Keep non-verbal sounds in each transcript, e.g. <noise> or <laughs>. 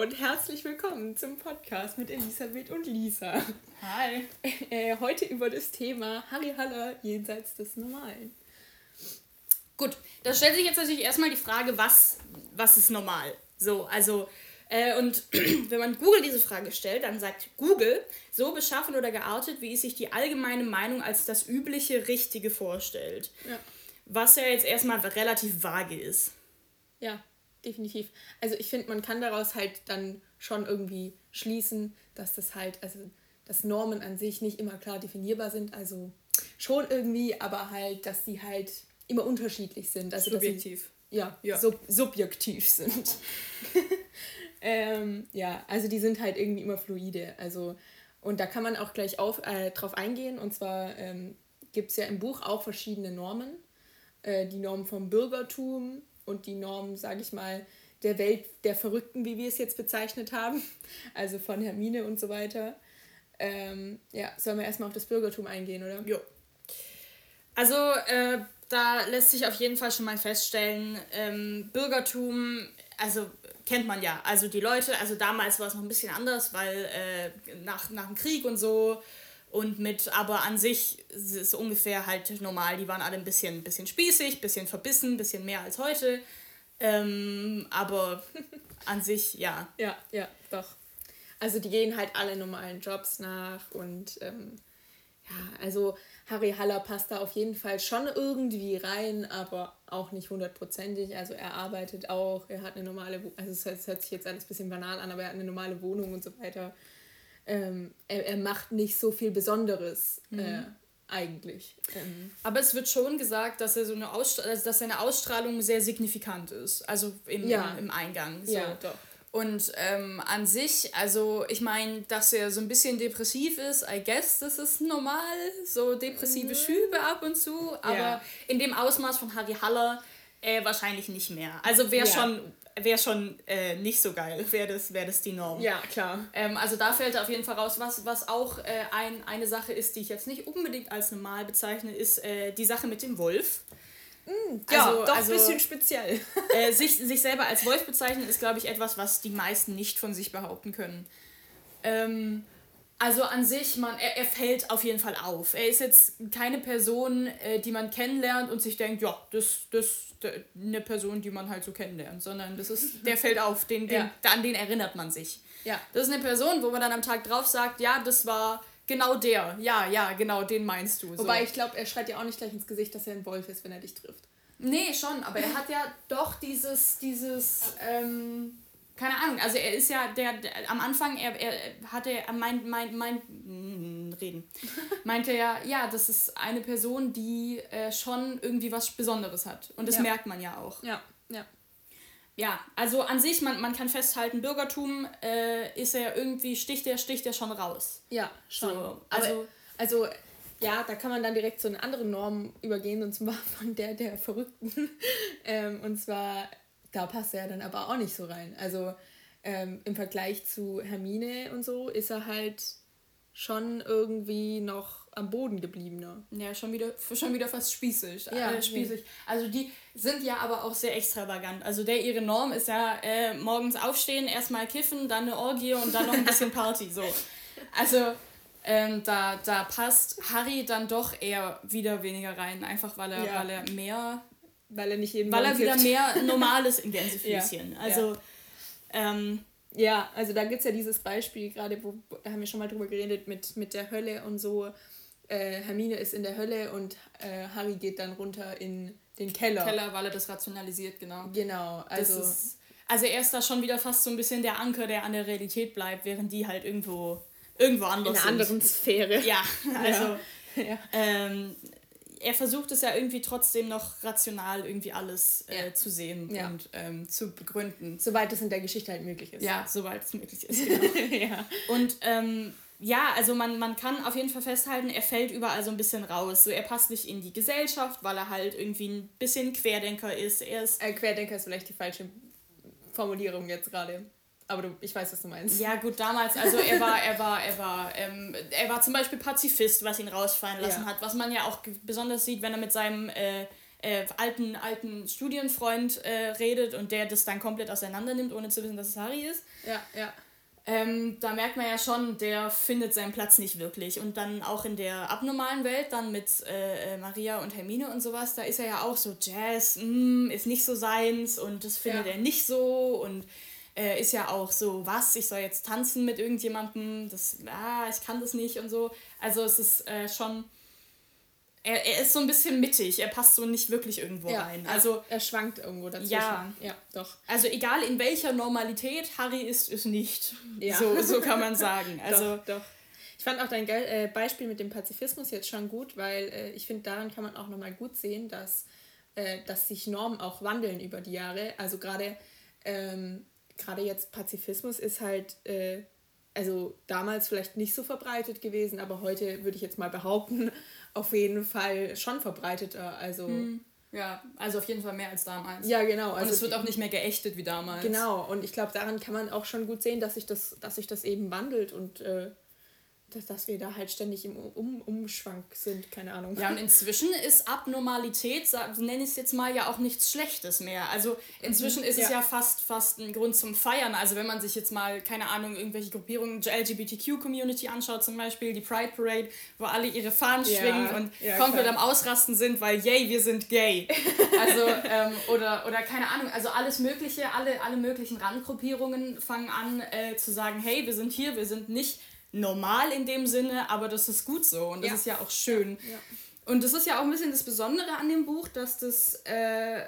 und herzlich willkommen zum Podcast mit Elisabeth und Lisa. Hi. Äh, heute über das Thema Harry Haller jenseits des Normalen. Gut, da stellt sich jetzt natürlich erstmal die Frage, was, was ist normal? So, also, äh, und <clears throat> wenn man Google diese Frage stellt, dann sagt Google, so beschaffen oder geartet, wie es sich die allgemeine Meinung als das übliche Richtige vorstellt. Ja. Was ja jetzt erstmal relativ vage ist. Ja, definitiv. Also ich finde, man kann daraus halt dann schon irgendwie schließen, dass das halt, also dass Normen an sich nicht immer klar definierbar sind, also schon irgendwie, aber halt, dass die halt immer unterschiedlich sind. Also Subjektiv. Sie, ja, Ja. Sub subjektiv sind. <laughs> ähm, ja, also die sind halt irgendwie immer fluide. Also, und da kann man auch gleich auf, äh, drauf eingehen. Und zwar ähm, gibt es ja im Buch auch verschiedene Normen. Äh, die Norm vom Bürgertum und die Norm, sage ich mal, der Welt der Verrückten, wie wir es jetzt bezeichnet haben. <laughs> Also von Hermine und so weiter. Ähm, ja, sollen wir erstmal auf das Bürgertum eingehen, oder? Jo. Also, äh, da lässt sich auf jeden Fall schon mal feststellen, ähm, Bürgertum, also kennt man ja. Also die Leute, also damals war es noch ein bisschen anders, weil äh, nach, nach dem Krieg und so und mit, aber an sich ist es ungefähr halt normal. Die waren alle ein bisschen, bisschen spießig, bisschen verbissen, bisschen mehr als heute. Ähm, aber <laughs> an sich, ja. Ja, ja, doch. Also die gehen halt alle normalen Jobs nach und ähm, ja, also Harry Haller passt da auf jeden Fall schon irgendwie rein, aber auch nicht hundertprozentig. Also er arbeitet auch, er hat eine normale, also es hört sich jetzt alles ein bisschen banal an, aber er hat eine normale Wohnung und so weiter. Ähm, er, er macht nicht so viel Besonderes äh, eigentlich. Ähm, Aber es wird schon gesagt, dass er so eine Ausstrahlung, dass seine Ausstrahlung sehr signifikant ist. Also im, Ja. im, im Eingang. So. Ja, doch. Und ähm, an sich, also ich meine, dass er so ein bisschen depressiv ist, I guess, das ist normal. So depressive Schübe ab und zu. Aber Ja. in dem Ausmaß von Harry Haller äh, wahrscheinlich nicht mehr. Also wäre Ja. schon, wär schon äh, nicht so geil, wäre das, wär das die Norm. Ja, klar. Ähm, also da fällt auf jeden Fall raus, was, was auch äh, ein, eine Sache ist, die ich jetzt nicht unbedingt als normal bezeichne, ist äh, die Sache mit dem Wolf. Ja, Also- doch also- ein bisschen speziell. Äh, <laughs> sich, sich selber als Wolf bezeichnen ist, glaube ich, etwas, was die meisten nicht von sich behaupten können. Ähm, also an sich, man, er, er fällt auf jeden Fall auf. Er ist jetzt keine Person, äh, die man kennenlernt und sich denkt, ja, das das ist eine Person, die man halt so kennenlernt, sondern das ist, der fällt auf, den, den, Ja. an den erinnert man sich. Ja. Das ist eine Person, wo man dann am Tag drauf sagt, ja, das war genau der. Ja, ja, genau, den meinst du. So. Wobei ich glaube, er schreit ja auch nicht gleich ins Gesicht, dass er ein Wolf ist, wenn er dich trifft. Nee, schon, aber er hat ja doch dieses, dieses, ähm, keine Ahnung, also er ist ja der, der am Anfang, er, er hatte, meint, meint, meint, mm, reden, <laughs> meinte er, ja, das ist eine Person, die äh, schon irgendwie was Besonderes hat. Und das Ja. merkt man ja auch. Ja, ja. Ja, also an sich, man, man kann festhalten, Bürgertum äh, ist er irgendwie, sticht er, sticht er schon raus. Ja, schon. So, also, also- also, ja, da kann man dann direkt zu einer anderen Norm übergehen, und zwar <laughs> von der der Verrückten. <laughs> ähm, und zwar, da passt er dann aber auch nicht so rein. Also ähm, im Vergleich zu Hermine und so ist er halt schon irgendwie noch am Boden gebliebener. Ja, schon wieder, schon wieder fast spießig. Ja, äh, spießig. Also die sind ja aber auch sehr extravagant. Also der ihre Norm ist ja äh, morgens aufstehen, erstmal kiffen, dann eine Orgie und dann noch ein bisschen Party. So. <laughs> Also ähm, da, da passt Harry dann doch eher wieder weniger rein, einfach weil er, Ja. weil er mehr, Weil er nicht jeden weil er wieder kifft. mehr <laughs> Normales in Gänsefüßchen. Ja, Also ähm, Ja, also da gibt es ja dieses Beispiel gerade, wo, da haben wir schon mal drüber geredet, mit, mit der Hölle und so. Äh, Hermine ist in der Hölle und äh, Harry geht dann runter in den Keller. Keller, weil er das rationalisiert, genau. Genau, also ist, also er ist da schon wieder fast so ein bisschen der Anker, der an der Realität bleibt, während die halt irgendwo, irgendwo in anders einer sind. anderen Sphäre. Ja, <laughs> also <laughs> Ja. ähm, er versucht es ja irgendwie trotzdem noch rational irgendwie alles äh, Ja. zu sehen Ja. und ähm, zu begründen. Soweit es in der Geschichte halt möglich ist. Ja, soweit es möglich ist. <laughs> Genau. ja. Und ähm, ja, also man, man kann auf jeden Fall festhalten, er fällt überall so ein bisschen raus. So, er passt nicht in die Gesellschaft, weil er halt irgendwie ein bisschen Querdenker ist. Er ist Äh, Querdenker ist vielleicht die falsche Formulierung jetzt gerade. Aber du, ich weiß, was du meinst. Ja, gut, damals, also er war, er war, er war, ähm, er war zum Beispiel Pazifist, was ihn rausfallen lassen Ja. hat, was man ja auch besonders sieht, wenn er mit seinem, äh, äh, alten, alten Studienfreund äh, redet und der das dann komplett auseinander nimmt, ohne zu wissen, dass es Harry ist. Ja, ja. Ähm, da merkt man ja schon, der findet seinen Platz nicht wirklich. Und dann auch in der abnormalen Welt, dann mit äh, äh Maria und Hermine und sowas, da ist er ja auch so, Jazz mm, ist nicht so seins und das findet ja. er nicht so und äh, ist ja auch so, was, ich soll jetzt tanzen mit irgendjemandem, das, ah, ich kann das nicht und so. Also es ist äh, schon er, er ist so ein bisschen mittig, er passt so nicht wirklich irgendwo ja, rein. Also er schwankt irgendwo dazwischen. Ja, ja, doch. Also egal in welcher Normalität Harry ist, ist nicht. Ja. So, so kann man sagen. <laughs> Also doch, doch. Ich fand auch dein äh, Beispiel mit dem Pazifismus jetzt schon gut, weil äh, ich finde, daran kann man auch nochmal gut sehen, dass, äh, dass sich Normen auch wandeln über die Jahre. Also gerade ähm, gerade jetzt Pazifismus ist halt äh, also damals vielleicht nicht so verbreitet gewesen, aber heute würde ich jetzt mal behaupten, <laughs> auf jeden Fall schon verbreiteter. Also hm. ja, also auf jeden Fall mehr als damals. Ja, genau. Also und es wird auch nicht mehr geächtet wie damals. Genau, und ich glaube, daran kann man auch schon gut sehen, dass sich das, dass sich das eben wandelt und äh, dass, dass wir da halt ständig im um Umschwank sind, keine Ahnung. Ja, und inzwischen ist Abnormalität, nenne ich es jetzt mal, ja auch nichts Schlechtes mehr. Also inzwischen mhm, ist ja. es ja fast, fast ein Grund zum Feiern. Also wenn man sich jetzt mal, keine Ahnung, irgendwelche Gruppierungen, LGBTQ-Community anschaut zum Beispiel, die Pride Parade, wo alle ihre Fahnen ja. schwingen und ja, komplett klar. am Ausrasten sind, weil yay, wir sind gay. <laughs> Also, ähm, oder, oder keine Ahnung, also alles mögliche, alle, alle möglichen Randgruppierungen fangen an äh, zu sagen, hey, wir sind hier, wir sind nicht normal in dem Sinne, aber das ist gut so und das ja. ist ja auch schön. Ja. Und das ist ja auch ein bisschen das Besondere an dem Buch, dass das äh,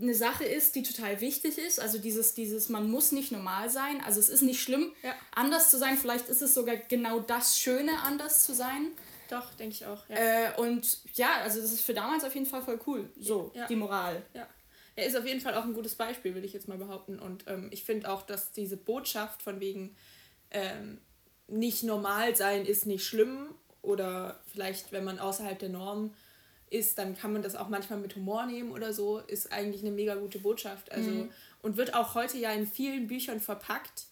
eine Sache ist, die total wichtig ist. Also dieses, dieses, man muss nicht normal sein. Also es ist nicht schlimm, ja. anders zu sein. Vielleicht ist es sogar genau das Schöne, anders zu sein. Doch, denke ich auch. Ja. Äh, und ja, also das ist für damals auf jeden Fall voll cool. So, ja. die Moral. Ja. Er ist auf jeden Fall auch ein gutes Beispiel, will ich jetzt mal behaupten. Und ähm, ich finde auch, dass diese Botschaft von wegen, ähm, nicht normal sein ist nicht schlimm oder vielleicht, wenn man außerhalb der Norm ist, dann kann man das auch manchmal mit Humor nehmen oder so, ist eigentlich eine mega gute Botschaft. Also, mhm. Und wird auch heute ja in vielen Büchern verpackt.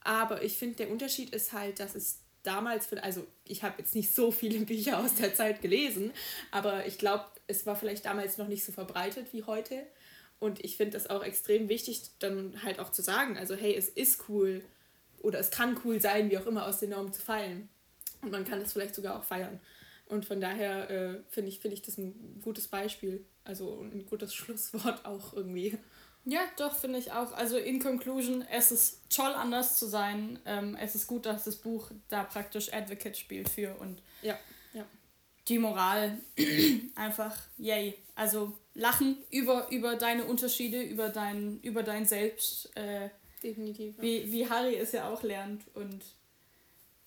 Aber ich finde, der Unterschied ist halt, dass es damals, für, also ich habe jetzt nicht so viele Bücher aus der Zeit gelesen, aber ich glaube, es war vielleicht damals noch nicht so verbreitet wie heute. Und ich finde das auch extrem wichtig, dann halt auch zu sagen, also hey, es ist cool, oder es kann cool sein, wie auch immer, aus den Normen zu fallen. Und man kann das vielleicht sogar auch feiern. Und von daher äh, finde ich, find ich das ein gutes Beispiel. Also ein gutes <laughs> Schlusswort auch irgendwie. Ja, doch, finde ich auch. Also in Conclusion, es ist toll, anders zu sein. Ähm, es ist gut, dass das Buch da praktisch Advocate spielt für und ja, ja. die Moral <clears throat> einfach, yay. Also lachen über, über deine Unterschiede, über dein, über dein Selbst. Äh, Definitiv. Wie, wie Harry es ja auch lernt und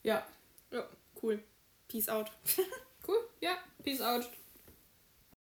ja. Ja, cool. Peace out. <laughs> cool, ja, peace out.